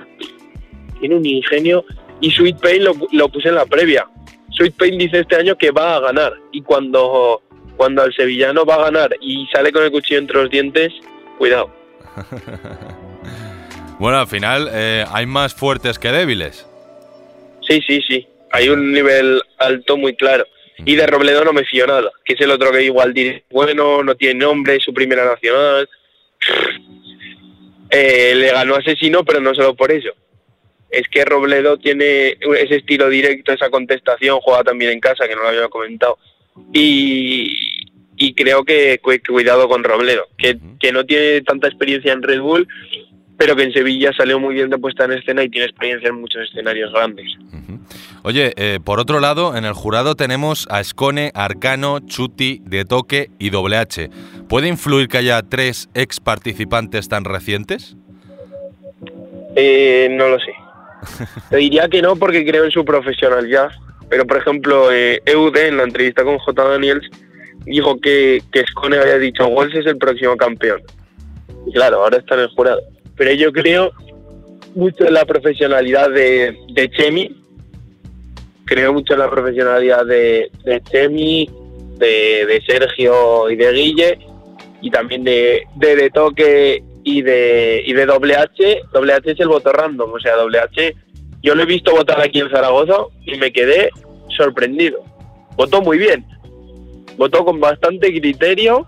Tiene un ingenio. Y Sweet Pain lo, lo puse en la previa. Sweet Pain dice este año que va a ganar. Y cuando, cuando el sevillano va a ganar y sale con el cuchillo entre los dientes, cuidado. Bueno, al final eh, hay más fuertes que débiles. Sí, sí, sí. Hay un nivel alto muy claro. Y de Robledo no me fío nada, que es el otro que igual dice, bueno, no tiene nombre, es su primera nacional. Eh, le ganó Asesino, pero no solo por eso. es que Robledo tiene ese estilo directo, esa contestación, juega también en casa, que no lo había comentado. Y, y creo que, cu- cuidado con Robledo, que, que no tiene tanta experiencia en Red Bull, pero que en Sevilla salió muy bien de puesta en escena y tiene experiencia en muchos escenarios grandes. Oye, eh, por otro lado, en el jurado tenemos a Escone, Arcano, Chuti, De Toque y Doble H. ¿Puede influir que haya tres ex participantes tan recientes? Eh, no lo sé. Te diría que no porque creo en su profesionalidad. Pero, por ejemplo, eh, EUD en la entrevista con J. Daniels dijo que, que Scone había dicho Walsh es el próximo campeón. Y claro, ahora está en el jurado. Pero yo creo mucho en la profesionalidad de, de Chemi. Creo mucho en la profesionalidad de, de Chemi, de, de Sergio y de Guille. Y también de, de, Toque y de, y de doble H. Doble H es el voto random. O sea, doble H yo lo he visto votar aquí en Zaragoza y me quedé sorprendido. Votó muy bien. Votó con bastante criterio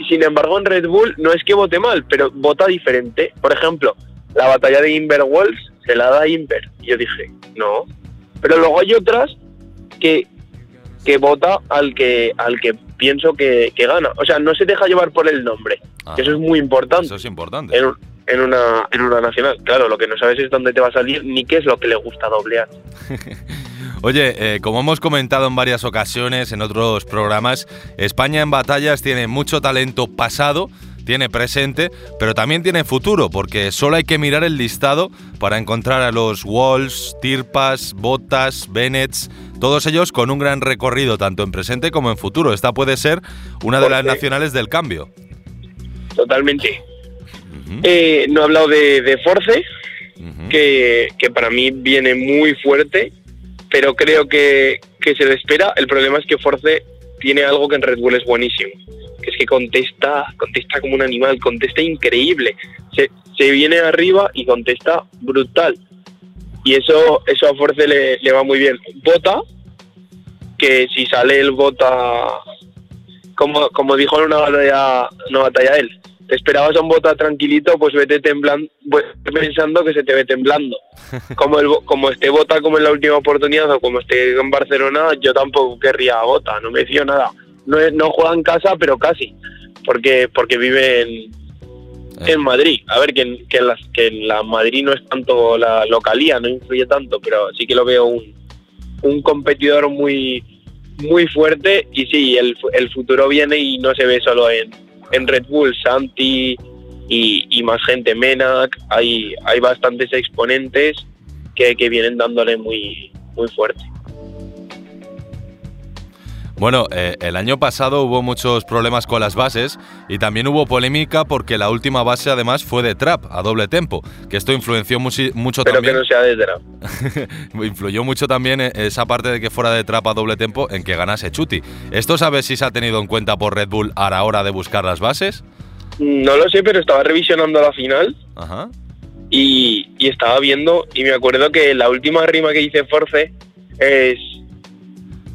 y sin embargo en Red Bull no es que vote mal, pero vota diferente. Por ejemplo, la batalla de Inver Walls se la da Inver. Y yo dije, no. Pero luego hay otras que, que vota al que, al que pienso que, que gana. O sea, no se deja llevar por el nombre. que eso es muy importante. Eso es importante. En, en una, en una nacional. Claro, lo que no sabes es dónde te va a salir ni qué es lo que le gusta doblear. Oye, eh, como hemos comentado en varias ocasiones en otros programas, España en batallas tiene mucho talento pasado, tiene presente, pero también tiene futuro, porque solo hay que mirar el listado para encontrar a los Walls, Tirpas, Botas, Bennetts, todos ellos con un gran recorrido tanto en presente como en futuro. Esta puede ser una de las nacionales del cambio. Totalmente. Eh, no he hablado de, de Force, que, que para mí viene muy fuerte, pero creo que, que se le espera. El problema es que Force tiene algo que en Red Bull es buenísimo, que es que contesta, contesta como un animal, contesta increíble. Se, se viene arriba y contesta brutal. Y eso, eso a Force le, le va muy bien. Bota, que si sale el Bota, como, como dijo en una batalla, una batalla él, te esperabas a un Bota tranquilito, pues vete temblando, pensando que se te ve temblando. Como, el, como esté Bota como en la última oportunidad o como esté en Barcelona, yo tampoco querría a Bota, no me fío nada. No, es- no juega en casa, pero casi, porque, porque vive en, en Madrid. A ver, que en, que, en las- que en la Madrid no es tanto la localía, no influye tanto, pero sí que lo veo un, un competidor muy muy fuerte y sí, el, el futuro viene y no se ve solo en, en Red Bull, Santi y, y más gente, Menac, hay, hay bastantes exponentes que, que vienen dándole muy, muy fuerte. Bueno, eh, el año pasado hubo muchos problemas con las bases y también hubo polémica porque la última base además fue de trap a doble tempo, que esto influenció muchi- mucho Pero que también. no sea de trap. influyó mucho también eh, esa parte de que fuera de trap a doble tempo en que ganase Chuti. ¿Esto sabes si se ha tenido en cuenta por Red Bull a la hora de buscar las bases? No lo sé, pero estaba revisionando la final Ajá. y, y estaba viendo y me acuerdo que la última rima que hice Force es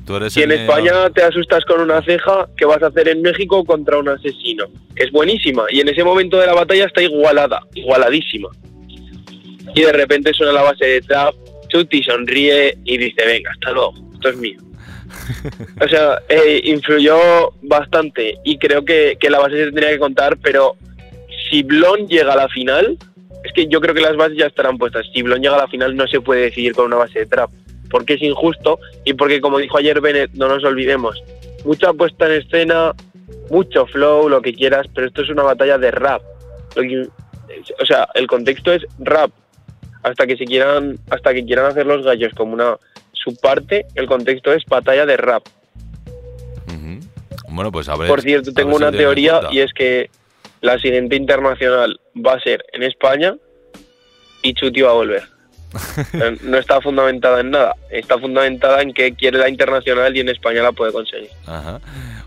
Tú eres Si en el- España te asustas con una ceja, ¿qué vas a hacer en México contra un asesino? Es buenísima y en ese momento de la batalla está igualada, igualadísima. Y de repente suena la base de trap, Chuti sonríe y dice, venga, hasta luego, esto es mío. O sea, eh, influyó bastante y creo que, que la base se tendría que contar, pero si Blon llega a la final, es que yo creo que las bases ya estarán puestas. Si Blon llega a la final no se puede decidir con una base de trap, porque es injusto y porque como dijo ayer Bennett, no nos olvidemos, mucha puesta en escena, mucho flow, lo que quieras, pero esto es una batalla de rap. Lo que- o sea, el contexto es rap. Hasta que se quieran, hasta que quieran hacer los gallos como una subparte, el contexto es batalla de rap. Bueno, pues a ver. Por cierto, tengo si una teoría y es que la siguiente internacional va a ser en España y Chuti va a volver. Eh, no está fundamentada en nada, está fundamentada en que quiere la internacional y en España la puede conseguir. Ajá.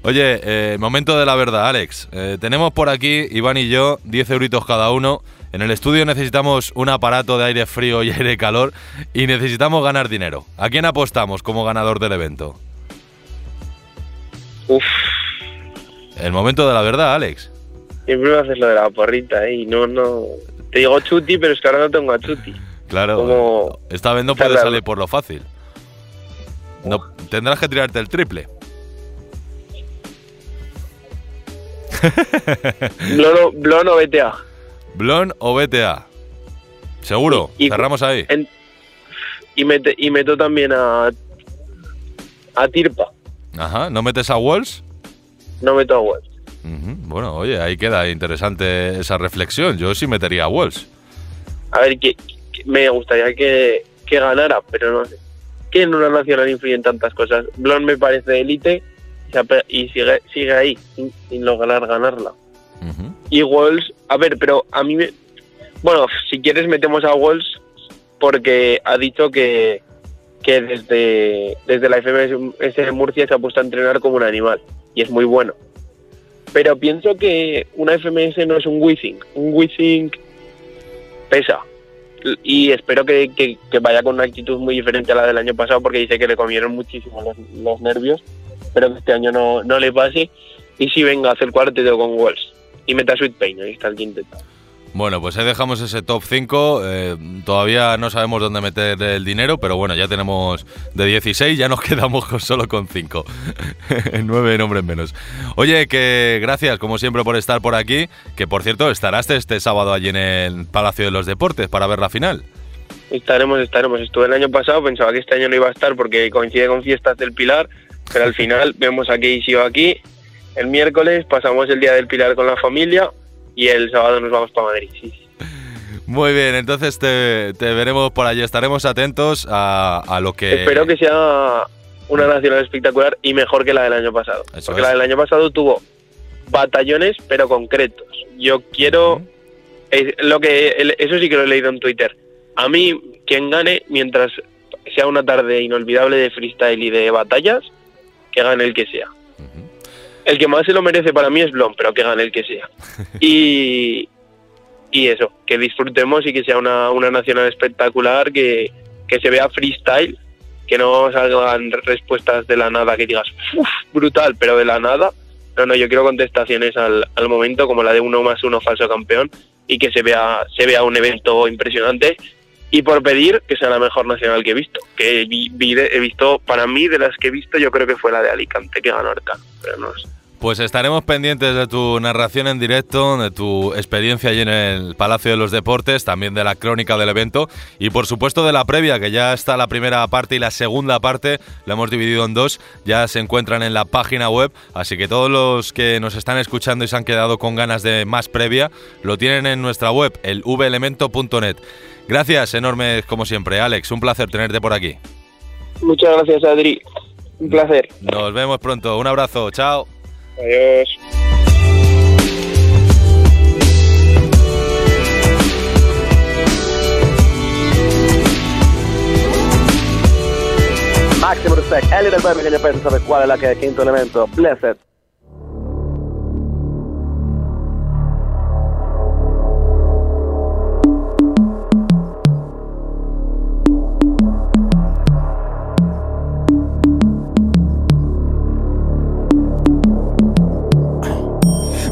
Oye, eh, momento de la verdad, Alex. Eh, tenemos por aquí, Iván y yo, 10 euritos cada uno. En el estudio necesitamos un aparato de aire frío y aire calor y necesitamos ganar dinero. ¿A quién apostamos como ganador del evento? Uf, El momento de la verdad, Alex. siempre me haces lo de la porrita, ¿eh? Y no, no. Te digo Chuti, pero es que ahora no tengo a Chuti. Claro, Como- esta vez no puede Cerrarlo. salir por lo fácil. No, tendrás que tirarte el triple. Blon o, Blon o BTA. Blon o BTA. Seguro, Y- y- cerramos ahí. En- y, meto también a, a Tirpa. Ajá, ¿no metes a Walls? No meto a Wells. Ujú, Bueno, oye, ahí queda interesante esa reflexión. Yo sí metería a Walls. A ver, que me gustaría que, que ganara, pero no sé. Que en una nacional influyen tantas cosas. Blon me parece élite y sigue, sigue ahí sin, sin lograr ganarla. Y Walls, a ver, pero a mí me... Bueno, si quieres metemos a Walls porque ha dicho que, que desde, desde la FMS de Murcia se ha puesto a entrenar como un animal y es muy bueno. Pero pienso que una FMS no es un Withing. Un Withing pesa. Y espero que, que- que vaya con una actitud muy diferente a la del año pasado porque dice que le comieron muchísimo los, los nervios. Espero que este año no, no le pase. Y si venga a hacer cuarteto con Wells. Y meta Sweet Pain, ahí está el quinteto. Bueno, pues ahí dejamos ese top 5. eh, todavía no sabemos dónde meter el dinero, pero bueno, ya tenemos de 16, ya nos quedamos solo con 5. 9 nombres menos. Oye, que gracias como siempre por estar por aquí. Que por cierto, estarás este sábado allí en el Palacio de los Deportes para ver la final. Estaremos, estaremos. Estuve el año pasado, pensaba que este año no iba a estar porque coincide con fiestas del Pilar, pero al final vemos a Casey aquí. El miércoles pasamos el día del Pilar con la familia y el sábado nos vamos para Madrid. sí. Muy bien, entonces te, te veremos por allí. Estaremos atentos a, a lo que. Espero que sea una nacional espectacular y mejor que la del año pasado. Eso porque es. la del año pasado tuvo batallones, pero concretos. Yo quiero. es lo que Eso sí que lo he leído en Twitter. A mí, quien gane, mientras sea una tarde inolvidable de freestyle y de batallas, que gane el que sea. El que más se lo merece para mí es Blon, pero que gane el que sea. Y, y eso, que disfrutemos y que sea una, una nacional espectacular, que, que se vea freestyle, que no salgan respuestas de la nada que digas, "Uf, brutal, pero de la nada. No, no, yo quiero contestaciones al, al momento, como la de uno más uno falso campeón, y que se vea, se vea un evento impresionante. Y por pedir que sea la mejor nacional que he visto, que he visto, para mí, de las que he visto, yo creo que fue la de Alicante, que ganó Arcano, pero no sé. Pues estaremos pendientes de tu narración en directo, de tu experiencia allí en el Palacio de los Deportes, también de la crónica del evento y por supuesto de la previa, que ya está la primera parte y la segunda parte, la hemos dividido en dos, ya se encuentran en la página web, así que todos los que nos están escuchando y se han quedado con ganas de más previa, lo tienen en nuestra web, el velemento.net. Gracias enormes como siempre, Alex, un placer tenerte por aquí. Muchas gracias, Adri. Un placer. Nos vemos pronto, un abrazo, chao. Adiós. Máximo respect. Ellie del Birmingham ya pensa saber cuál es la que es quinto elemento. Blessed.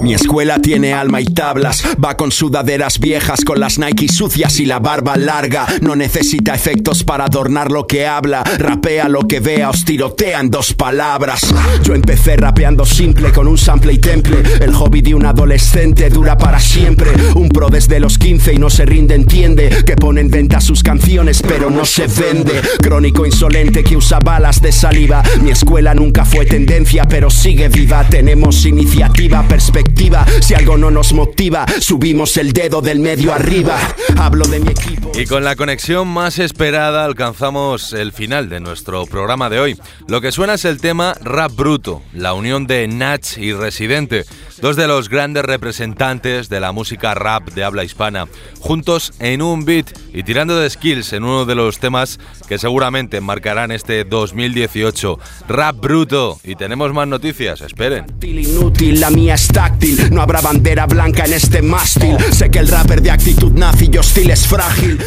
Mi escuela tiene alma y tablas, va con sudaderas viejas, con las Nike sucias y la barba larga. No necesita efectos para adornar lo que habla, rapea lo que vea, os tirotea en dos palabras. Yo empecé rapeando simple con un sample y temple. El hobby de un adolescente dura para siempre. Un pro desde los 15 y no se rinde, entiende que pone en venta sus canciones, pero no se vende. Crónico insolente que usa balas de saliva. Mi escuela nunca fue tendencia, pero sigue viva. Tenemos iniciativa, perspectiva. Si algo no nos motiva, subimos el dedo del medio arriba. Hablo de mi equipo. Y con la conexión más esperada alcanzamos el final de nuestro programa de hoy. Lo que suena es el tema Rap Bruto, la unión de Nach y Residente, dos de los grandes representantes de la música rap de habla hispana, juntos en un beat y tirando de skills en uno de los temas que seguramente marcarán este 2018. Rap Bruto. Y tenemos más noticias, esperen. Inútil, la mía No habrá bandera blanca en este mástil. Sé que el rapper de actitud nazi y hostil es frágil.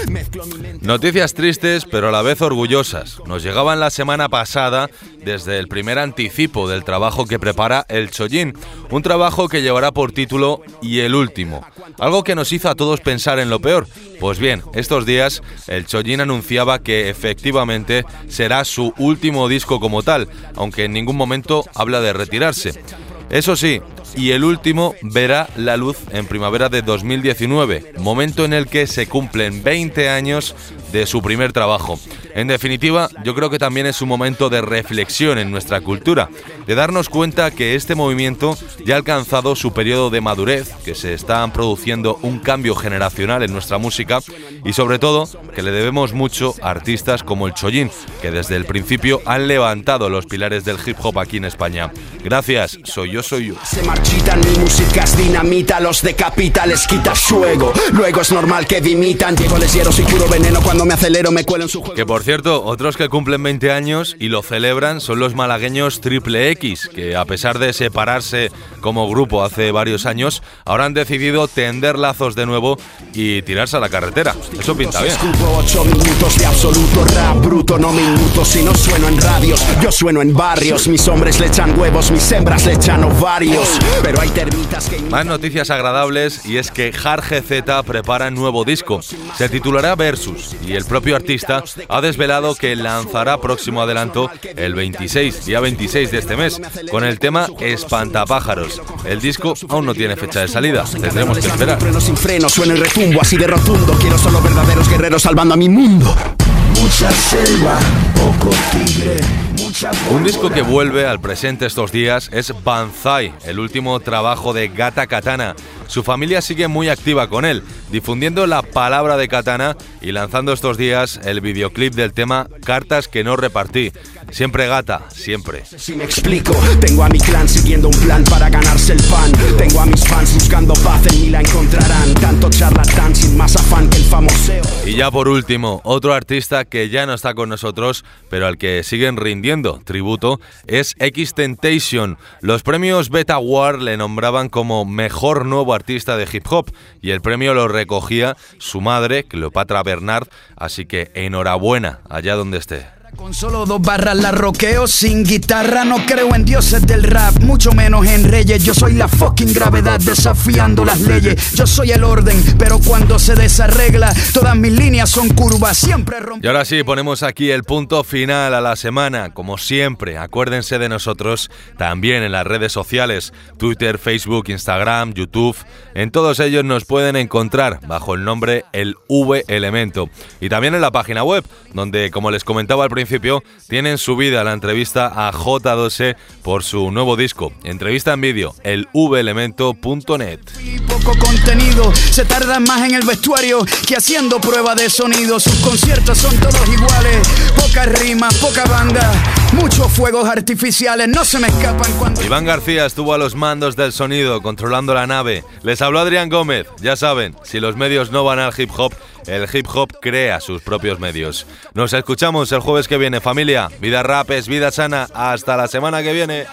Noticias tristes, pero a la vez orgullosas. Nos llegaban la semana pasada desde el primer anticipo del trabajo que prepara el Chollín, un trabajo que llevará por título Y el último, algo que nos hizo a todos pensar en lo peor. Pues bien, estos días el Chojin anunciaba que efectivamente será su último disco como tal, aunque en ningún momento habla de retirarse. Eso sí, y el último verá la luz en primavera de 2019, momento en el que se cumplen 20 años de su primer trabajo. En definitiva, yo creo que también es un momento de reflexión en nuestra cultura, de darnos cuenta que este movimiento ya ha alcanzado su periodo de madurez, que se está produciendo un cambio generacional en nuestra música y sobre todo que le debemos mucho a artistas como el Chollín, que desde el principio han levantado los pilares del hip hop aquí en España. Gracias, soy yo, soy yo. Se marchitan, mi música es dinamita, los decapita, les quita su ego. Luego es normal que dimitan, llego les hiero, soy puro veneno, cuando me acelero me cuelo en su juego. Que por cierto, otros que cumplen 20 años y lo celebran son los malagueños Triple X, que a pesar de separarse como grupo hace varios años, ahora han decidido tender lazos de nuevo y tirarse a la carretera. Eso pinta bien. Escupo ocho minutos de absoluto rap bruto, no minutos si no sueno en radios, yo sueno en barrios. Mis hombres le echan huevos, mis hembras le echan ovarios. Pero hay termitas que. Más noticias agradables y es que Jarge Z prepara nuevo disco. Se titulará Versus y el propio artista ha desvelado que lanzará próximo adelanto el 26, día 26 de este mes, con el tema Espantapájaros. El disco aún no tiene fecha de salida, tendremos que esperar. Sin freno, suena el retumbo así de rotundo. Quiero solo verdaderos guerreros salvando a mi mundo. Mucha selva, poco tigre. Un disco que vuelve al presente estos días es Banzai, el último trabajo de Gata Katana. Su familia sigue muy activa con él, difundiendo la palabra de Katana y lanzando estos días el videoclip del tema Cartas que no repartí. Siempre gata, siempre. Si me explico, tengo a mi clan siguiendo un plan para ganarse el pan. Tengo a mis fans buscando paz, en mí la encontrarán. Charlatán sin más afán que el. Y ya por último, otro artista que ya no está con nosotros, pero al que siguen rindiendo tributo, es X. Los premios Beta War le nombraban como mejor nuevo artista de hip hop y el premio lo recogía su madre, Cleopatra Bernard, así que enhorabuena allá donde esté. Con solo dos barras la roqueo sin guitarra No creo en dioses del rap, mucho menos en reyes Yo soy la fucking gravedad desafiando las leyes Yo soy el orden, pero cuando se desarregla Todas mis líneas son curvas, siempre rompo Y ahora sí, ponemos aquí el punto final a la semana. Como siempre, acuérdense de nosotros también en las redes sociales, Twitter, Facebook, Instagram, YouTube. En todos ellos nos pueden encontrar bajo el nombre El V Elemento. Y también en la página web, donde, como les comentaba al principio, tienen subida la entrevista a J12 por su nuevo disco. Entrevista en vídeo, el velemento.net. poco contenido Se tarda más en el vestuario que haciendo prueba de sonido Sus conciertos son todos iguales Pocas rimas, poca banda Muchos fuegos artificiales no se me escapan cuando... Iván García estuvo a los mandos del sonido, controlando la nave. Les habló Adrián Gómez. Ya saben, si los medios no van al hip hop, el hip hop crea sus propios medios. Nos escuchamos el jueves que viene, familia. Vida rap es vida sana. Hasta la semana que viene.